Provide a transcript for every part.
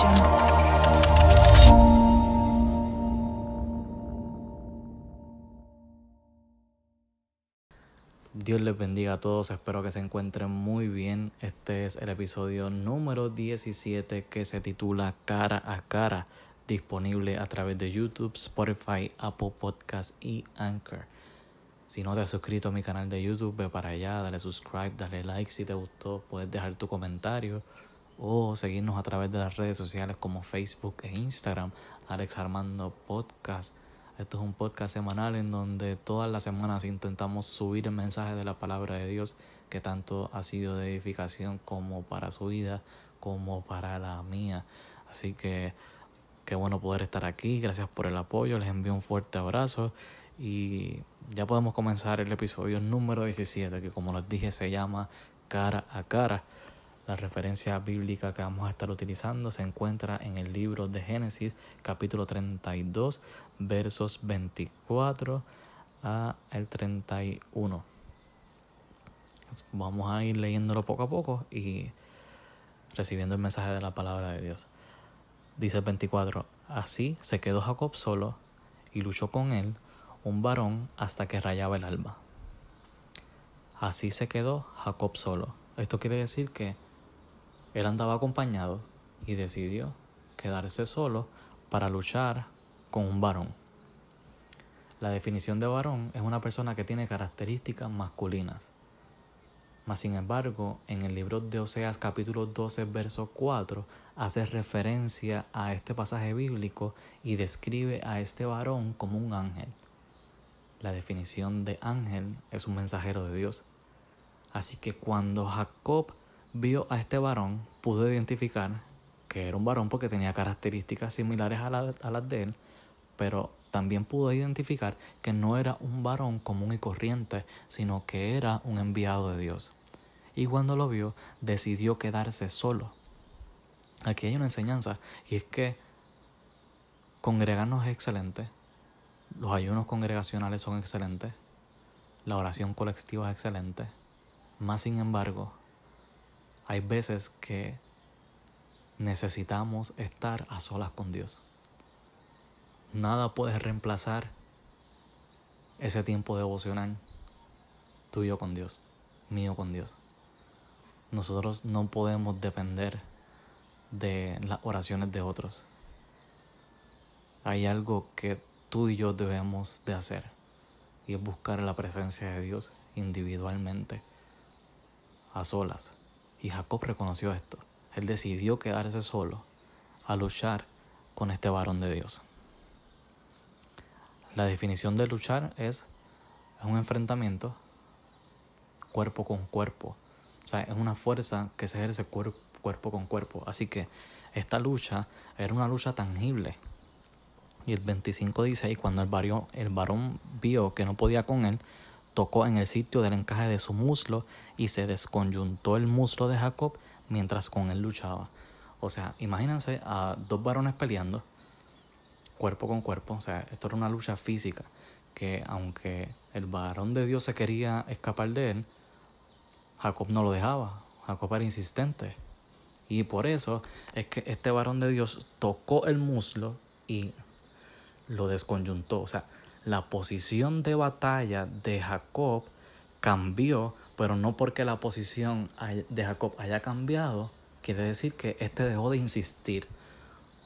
Dios les bendiga a todos, espero que se encuentren muy bien. Este es el episodio número 17 que se titula Cara a Cara, disponible a través de YouTube, Spotify, Apple Podcast y Anchor. Si no te has suscrito a mi canal de YouTube, ve para allá, dale subscribe, dale like si te gustó, puedes dejar tu comentario o seguirnos a través de las redes sociales como Facebook e Instagram, Alex Armando Podcast. Esto es un podcast semanal en donde todas las semanas intentamos subir el mensaje de la palabra de Dios que tanto ha sido de edificación como para su vida, como para la mía. Así que qué bueno poder estar aquí. Gracias por el apoyo. Les envío un fuerte abrazo y ya podemos comenzar el episodio número 17, que como les dije se llama Cara a Cara. La referencia bíblica que vamos a estar utilizando se encuentra en el libro de Génesis, capítulo 32, versos 24 a el 31. Vamos a ir leyéndolo poco a poco y recibiendo el mensaje de la palabra de Dios. Dice el 24, así se quedó Jacob solo y luchó con él un varón hasta que rayaba el alba. Así se quedó Jacob solo. Esto quiere decir que él andaba acompañado y decidió quedarse solo para luchar con un varón. La definición de varón es una persona que tiene características masculinas. Mas sin embargo, en el libro de Oseas capítulo 12, verso 4, hace referencia a este pasaje bíblico y describe a este varón como un ángel. La definición de ángel es un mensajero de Dios. Así que cuando Jacob vio a este varón, pudo identificar que era un varón porque tenía características similares a, las de él, pero también pudo identificar que no era un varón común y corriente, sino que era un enviado de Dios. Y cuando lo vio, decidió quedarse solo. Aquí hay una enseñanza, y es que congregarnos es excelente, los ayunos congregacionales son excelentes. La oración colectiva es excelente. Más sin embargo, hay veces que necesitamos estar a solas con Dios. Nada puede reemplazar ese tiempo devocional tuyo con Dios, mío con Dios. Nosotros no podemos depender de las oraciones de otros. Hay algo que tú y yo debemos de hacer. Y es buscar la presencia de Dios individualmente, a solas. Y Jacob reconoció esto. Él decidió quedarse solo a luchar con este varón de Dios. La definición de luchar es, un enfrentamiento cuerpo con cuerpo. O sea, es una fuerza que se ejerce cuerpo con cuerpo. Así que esta lucha era una lucha tangible y el 25 dice, y cuando el, el varón vio que no podía con él, tocó en el sitio del encaje de su muslo y se desconyuntó el muslo de Jacob mientras con él luchaba. O sea, imagínense a dos varones peleando, cuerpo con cuerpo. O sea, esto era una lucha física, que aunque el varón de Dios se quería escapar de él, Jacob no lo dejaba. Jacob era insistente. Y por eso es que este varón de Dios tocó el muslo y lo desconyuntó. O sea, la posición de batalla de Jacob cambió, pero no porque la posición de Jacob haya cambiado, quiere decir que este dejó de insistir.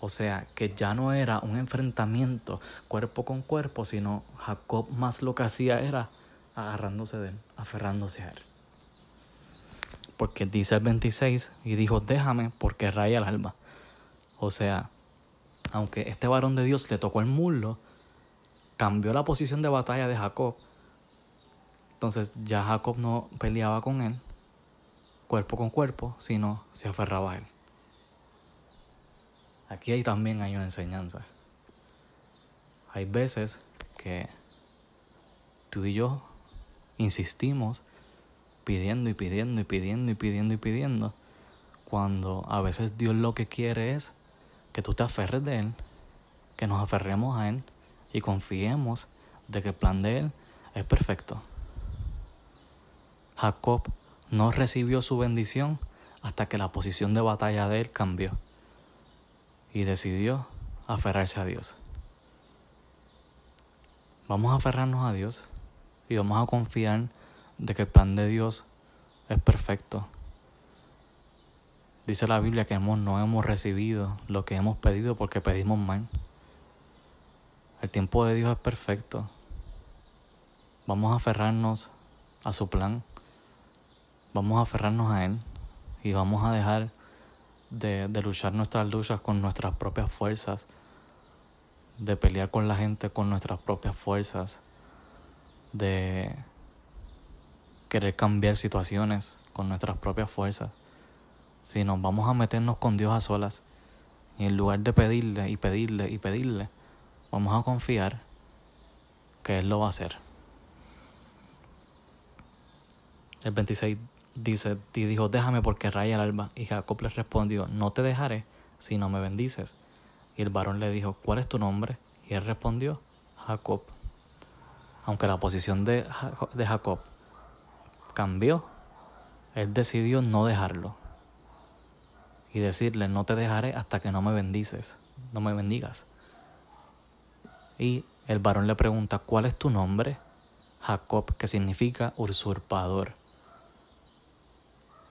O sea, que ya no era un enfrentamiento cuerpo con cuerpo, sino Jacob más lo que hacía era agarrándose de él, aferrándose a él. Porque dice el 26 y dijo, déjame porque raya el alma. O sea, aunque este varón de Dios le tocó el muslo, cambió la posición de batalla de Jacob. Entonces ya Jacob no peleaba con él cuerpo con cuerpo, sino se aferraba a él. Aquí hay también hay una enseñanza. Hay veces que tú y yo insistimos pidiendo y pidiendo y pidiendo y pidiendo y pidiendo, cuando a veces Dios lo que quiere es que tú te aferres de Él, que nos aferremos a Él y confiemos de que el plan de Él es perfecto. Jacob no recibió su bendición hasta que la posición de batalla de Él cambió. y decidió aferrarse a Dios. Vamos a aferrarnos a Dios y vamos a confiar de que el plan de Dios es perfecto. Dice la Biblia que no hemos recibido lo que hemos pedido porque pedimos mal. El tiempo de Dios es perfecto. Vamos a aferrarnos a su plan. Vamos a aferrarnos a Él. Y vamos a dejar de, de luchar nuestras luchas con nuestras propias fuerzas. De pelear con la gente con nuestras propias fuerzas. De querer cambiar situaciones con nuestras propias fuerzas. Si nos vamos a meternos con Dios a solas, y en lugar de pedirle y pedirle y pedirle, vamos a confiar que Él lo va a hacer. El 26 dice, y dijo, déjame porque raya el alba. Y Jacob le respondió, no te dejaré si no me bendices. Y el varón le dijo, ¿cuál es tu nombre? Y él respondió, Jacob. Aunque la posición de, de Jacob cambió, él decidió no dejarlo y decirle, no te dejaré hasta que no me bendices, no me bendigas. Y el varón le pregunta, ¿cuál es tu nombre? Jacob, que significa usurpador.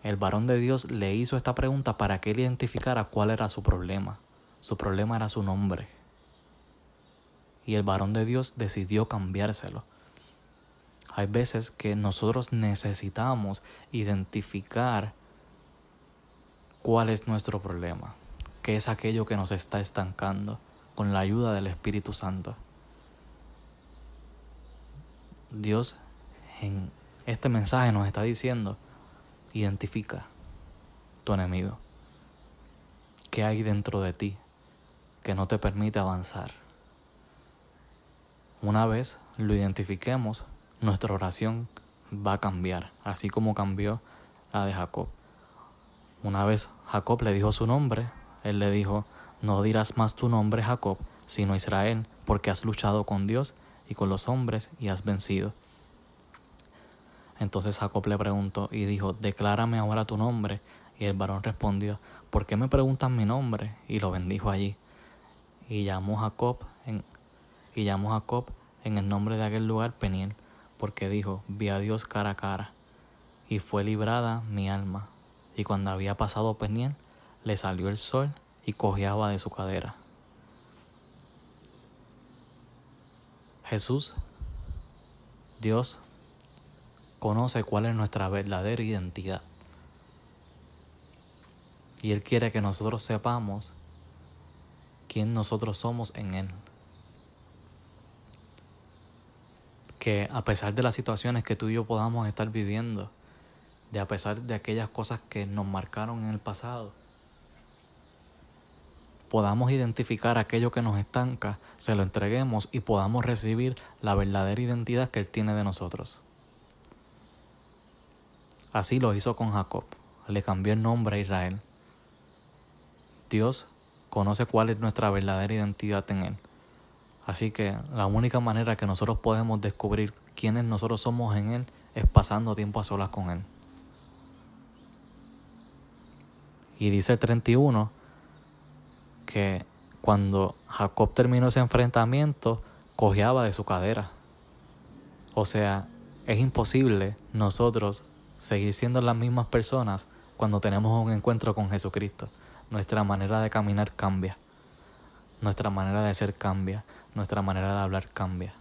El varón de Dios le hizo esta pregunta para que él identificara cuál era su problema. Su problema era su nombre. Y el varón de Dios decidió cambiárselo. Hay veces que nosotros necesitamos identificar cuál es nuestro problema, qué es aquello que nos está estancando con la ayuda del Espíritu Santo. Dios en este mensaje nos está diciendo, identifica tu enemigo, qué hay dentro de ti que no te permite avanzar. Una vez lo identifiquemos, nuestra oración va a cambiar, así como cambió la de Jacob. Una vez Jacob le dijo su nombre, él le dijo, no dirás más tu nombre Jacob, sino Israel, porque has luchado con Dios y con los hombres y has vencido. Entonces Jacob le preguntó y dijo, declárame ahora tu nombre. Y el varón respondió, ¿por qué me preguntan mi nombre? Y lo bendijo allí. Y llamó Jacob y llamó Jacob en el nombre de aquel lugar Peniel porque dijo, vi a Dios cara a cara, y fue librada mi alma. Y cuando había pasado Peniel, le salió el sol y cojeaba de su cadera. Jesús, Dios, conoce cuál es nuestra verdadera identidad. Y Él quiere que nosotros sepamos quién nosotros somos en Él. que a pesar de las situaciones que tú y yo podamos estar viviendo, de a pesar de aquellas cosas que nos marcaron en el pasado, podamos identificar aquello que nos estanca, se lo entreguemos y podamos recibir la verdadera identidad que Él tiene de nosotros. Así lo hizo con Jacob, le cambió el nombre a Israel. Dios conoce cuál es nuestra verdadera identidad en Él. Así que la única manera que nosotros podemos descubrir quiénes nosotros somos en Él es pasando tiempo a solas con Él. Y dice el 31 que cuando Jacob terminó ese enfrentamiento, cojeaba de su cadera. O sea, es imposible nosotros seguir siendo las mismas personas cuando tenemos un encuentro con Jesucristo. Nuestra manera de caminar cambia. Nuestra manera de ser cambia nuestra manera de hablar cambia.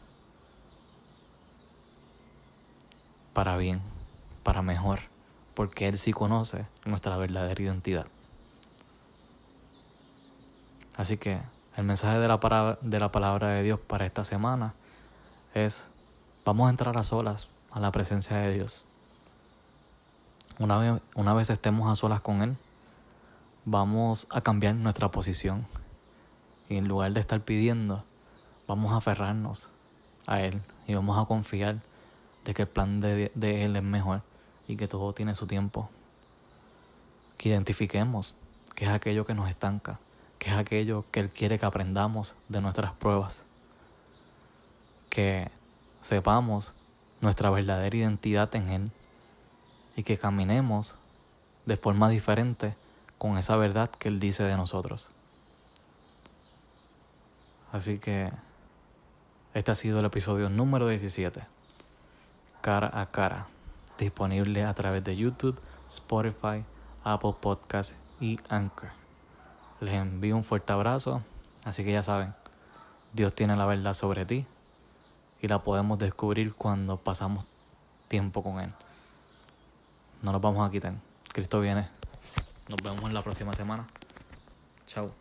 Para bien, para mejor, porque Él sí conoce nuestra verdadera identidad. Así que el mensaje de la, de la palabra de Dios para esta semana es, vamos a entrar a solas a la presencia de Dios. Una vez, una vez estemos a solas con Él, vamos a cambiar nuestra posición. Y en lugar de estar pidiendo, vamos a aferrarnos a Él y vamos a confiar de que el plan de, Él es mejor y que todo tiene su tiempo. Que identifiquemos qué es aquello que nos estanca, qué es aquello que Él quiere que aprendamos de nuestras pruebas. Que sepamos nuestra verdadera identidad en Él y que caminemos de forma diferente con esa verdad que Él dice de nosotros. Así que este ha sido el episodio número 17, cara a cara, disponible a través de YouTube, Spotify, Apple Podcasts y Anchor. Les envío un fuerte abrazo, así que ya saben, Dios tiene la verdad sobre ti y la podemos descubrir cuando pasamos tiempo con Él. No nos vamos a quitar. Cristo viene. Nos vemos en la próxima semana. Chao.